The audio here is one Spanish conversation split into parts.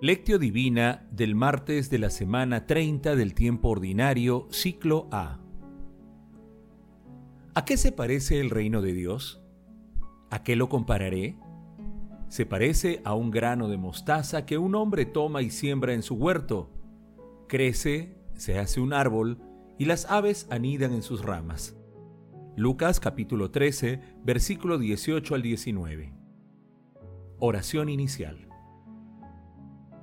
Lectio Divina del martes de la semana 30 del tiempo ordinario, ciclo A. ¿A qué se parece el reino de Dios? ¿A qué lo compararé? Se parece a un grano de mostaza que un hombre toma y siembra en su huerto. Crece, se hace un árbol y las aves anidan en sus ramas. Lucas capítulo 13, versículo 18 al 19. Oración inicial.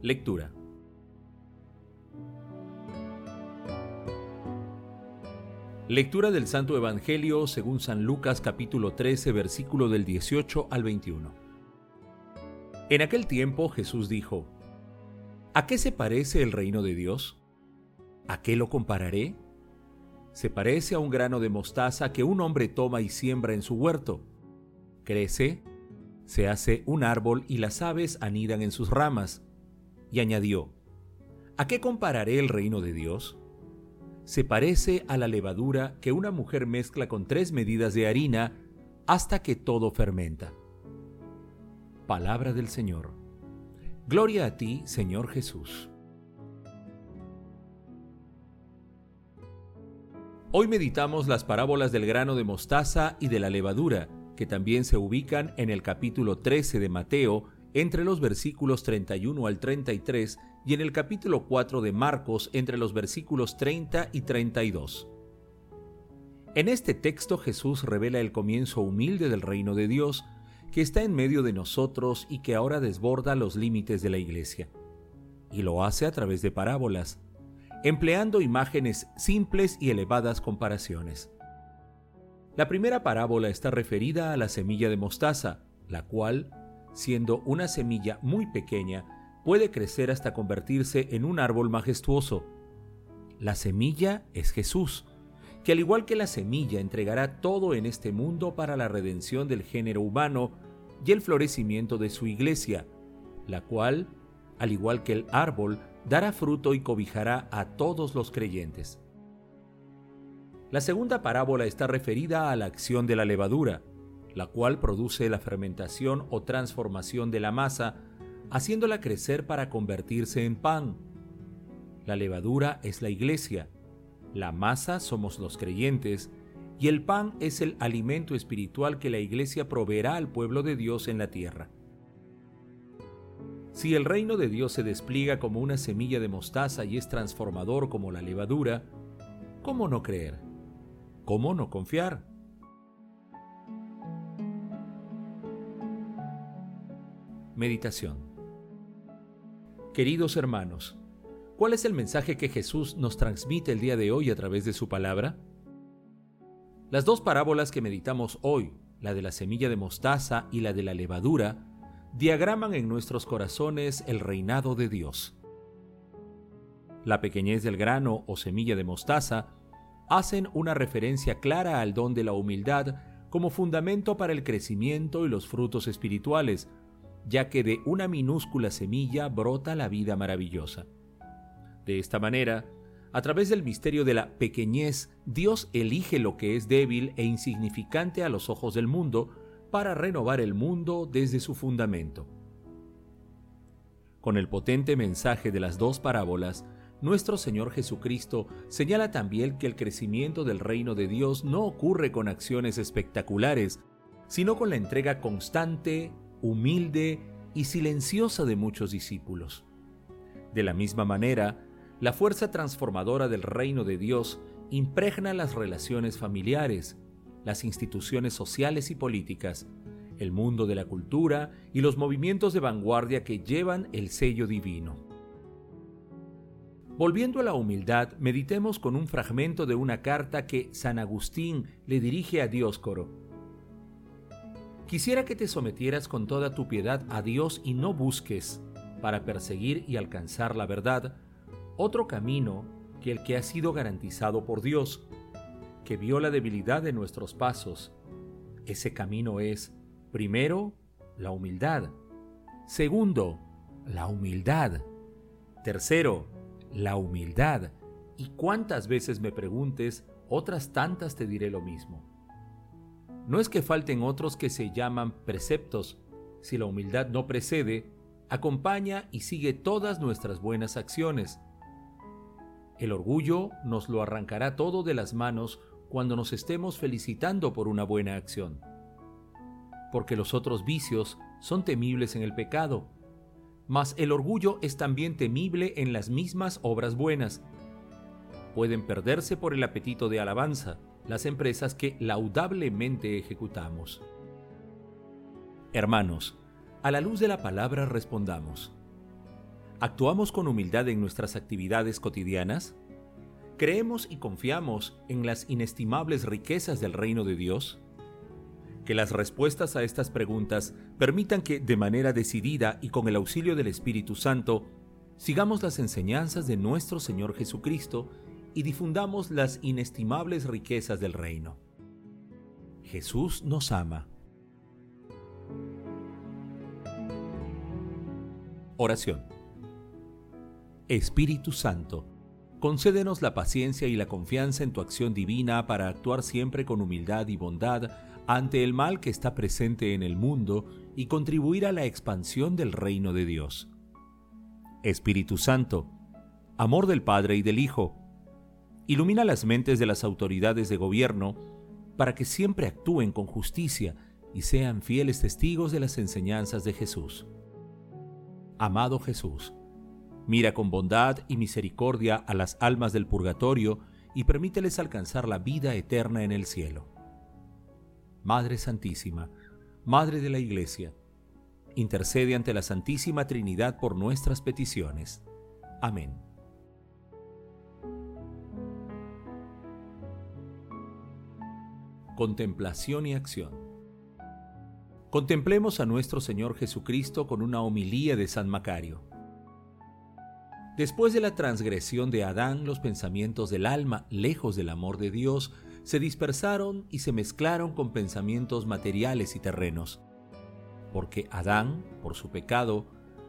Lectura. Lectura del Santo Evangelio según San Lucas capítulo 13 versículo del 18 al 21. En aquel tiempo Jesús dijo, ¿A qué se parece el reino de Dios? ¿A qué lo compararé? Se parece a un grano de mostaza que un hombre toma y siembra en su huerto. Crece, se hace un árbol y las aves anidan en sus ramas. Y añadió, ¿A qué compararé el reino de Dios? se parece a la levadura que una mujer mezcla con tres medidas de harina hasta que todo fermenta. Palabra del Señor. Gloria a ti, Señor Jesús. Hoy meditamos las parábolas del grano de mostaza y de la levadura, que también se ubican en el capítulo 13 de Mateo, entre los versículos 31 al 33 y en el capítulo 4 de Marcos entre los versículos 30 y 32. En este texto Jesús revela el comienzo humilde del reino de Dios que está en medio de nosotros y que ahora desborda los límites de la iglesia. Y lo hace a través de parábolas, empleando imágenes simples y elevadas comparaciones. La primera parábola está referida a la semilla de mostaza, la cual, siendo una semilla muy pequeña, puede crecer hasta convertirse en un árbol majestuoso. La semilla es Jesús, que al igual que la semilla entregará todo en este mundo para la redención del género humano y el florecimiento de su iglesia, la cual, al igual que el árbol, dará fruto y cobijará a todos los creyentes. La segunda parábola está referida a la acción de la levadura, la cual produce la fermentación o transformación de la masa haciéndola crecer para convertirse en pan. La levadura es la iglesia, la masa somos los creyentes, y el pan es el alimento espiritual que la iglesia proveerá al pueblo de Dios en la tierra. Si el reino de Dios se despliega como una semilla de mostaza y es transformador como la levadura, ¿cómo no creer? ¿Cómo no confiar? Meditación Queridos hermanos, ¿cuál es el mensaje que Jesús nos transmite el día de hoy a través de su palabra? Las dos parábolas que meditamos hoy, la de la semilla de mostaza y la de la levadura, diagraman en nuestros corazones el reinado de Dios. La pequeñez del grano o semilla de mostaza hacen una referencia clara al don de la humildad como fundamento para el crecimiento y los frutos espirituales, ya que de una minúscula semilla brota la vida maravillosa. De esta manera, a través del misterio de la pequeñez, Dios elige lo que es débil e insignificante a los ojos del mundo para renovar el mundo desde su fundamento. Con el potente mensaje de las dos parábolas, nuestro Señor Jesucristo señala también que el crecimiento del reino de Dios no ocurre con acciones espectaculares, sino con la entrega constante, humilde y silenciosa de muchos discípulos. De la misma manera, la fuerza transformadora del reino de Dios impregna las relaciones familiares, las instituciones sociales y políticas, el mundo de la cultura y los movimientos de vanguardia que llevan el sello divino. Volviendo a la humildad, meditemos con un fragmento de una carta que San Agustín le dirige a Dioscoro Quisiera que te sometieras con toda tu piedad a Dios y no busques, para perseguir y alcanzar la verdad, otro camino que el que ha sido garantizado por Dios, que vio la debilidad de nuestros pasos. Ese camino es, primero, la humildad. Segundo, la humildad. Tercero, la humildad. Y cuántas veces me preguntes, otras tantas te diré lo mismo. No es que falten otros que se llaman preceptos. Si la humildad no precede, acompaña y sigue todas nuestras buenas acciones. El orgullo nos lo arrancará todo de las manos cuando nos estemos felicitando por una buena acción. Porque los otros vicios son temibles en el pecado, mas el orgullo es también temible en las mismas obras buenas. Pueden perderse por el apetito de alabanza las empresas que laudablemente ejecutamos. Hermanos, a la luz de la palabra respondamos. ¿Actuamos con humildad en nuestras actividades cotidianas? ¿Creemos y confiamos en las inestimables riquezas del reino de Dios? Que las respuestas a estas preguntas permitan que, de manera decidida y con el auxilio del Espíritu Santo, sigamos las enseñanzas de nuestro Señor Jesucristo y difundamos las inestimables riquezas del reino. Jesús nos ama. Oración. Espíritu Santo, concédenos la paciencia y la confianza en tu acción divina para actuar siempre con humildad y bondad ante el mal que está presente en el mundo y contribuir a la expansión del reino de Dios. Espíritu Santo, amor del Padre y del Hijo, ilumina las mentes de las autoridades de gobierno para que siempre actúen con justicia y sean fieles testigos de las enseñanzas de Jesús. Amado Jesús, mira con bondad y misericordia a las almas del purgatorio y permíteles alcanzar la vida eterna en el cielo. Madre Santísima, Madre de la Iglesia, intercede ante la Santísima Trinidad por nuestras peticiones. Amén. Contemplación y acción. Contemplemos a nuestro Señor Jesucristo con una homilía de San Macario. Después de la transgresión de Adán, los pensamientos del alma, lejos del amor de Dios, se dispersaron y se mezclaron con pensamientos materiales y terrenos. Porque Adán, por su pecado,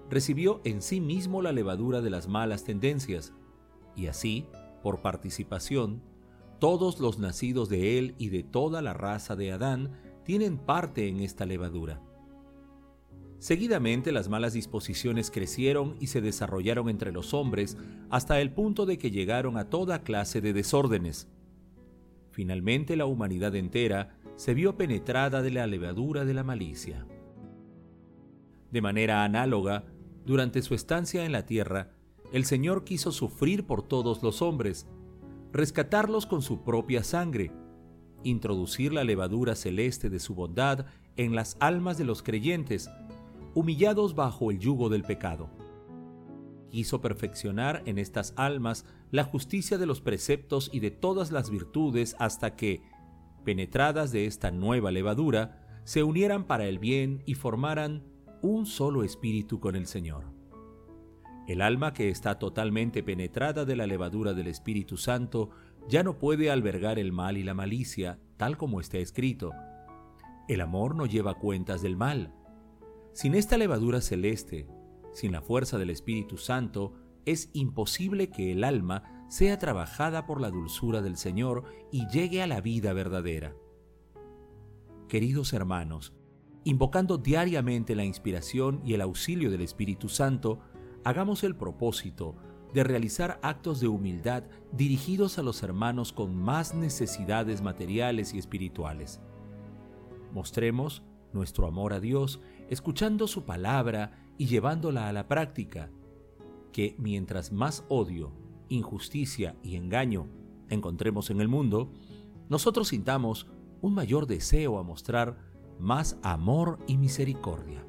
recibió en sí mismo la levadura de las malas tendencias, y así, por participación, todos los nacidos de él y de toda la raza de Adán tienen parte en esta levadura. Seguidamente las malas disposiciones crecieron y se desarrollaron entre los hombres hasta el punto de que llegaron a toda clase de desórdenes. Finalmente la humanidad entera se vio penetrada de la levadura de la malicia. De manera análoga, durante su estancia en la tierra, el Señor quiso sufrir por todos los hombres, rescatarlos con su propia sangre, introducir la levadura celeste de su bondad en las almas de los creyentes, humillados bajo el yugo del pecado. Quiso perfeccionar en estas almas la justicia de los preceptos y de todas las virtudes hasta que, penetradas de esta nueva levadura, se unieran para el bien y formaran un solo espíritu con el Señor. El alma que está totalmente penetrada de la levadura del Espíritu Santo ya no puede albergar el mal y la malicia, tal como está escrito. El amor no lleva cuentas del mal. Sin esta levadura celeste, sin la fuerza del Espíritu Santo, es imposible que el alma sea trabajada por la dulzura del Señor y llegue a la vida verdadera. Queridos hermanos, invocando diariamente la inspiración y el auxilio del Espíritu Santo, hagamos el propósito de realizar actos de humildad dirigidos a los hermanos con más necesidades materiales y espirituales. Mostremos nuestro amor a Dios escuchando su palabra y llevándola a la práctica, que mientras más odio, injusticia y engaño encontremos en el mundo, nosotros sintamos un mayor deseo a mostrar más amor y misericordia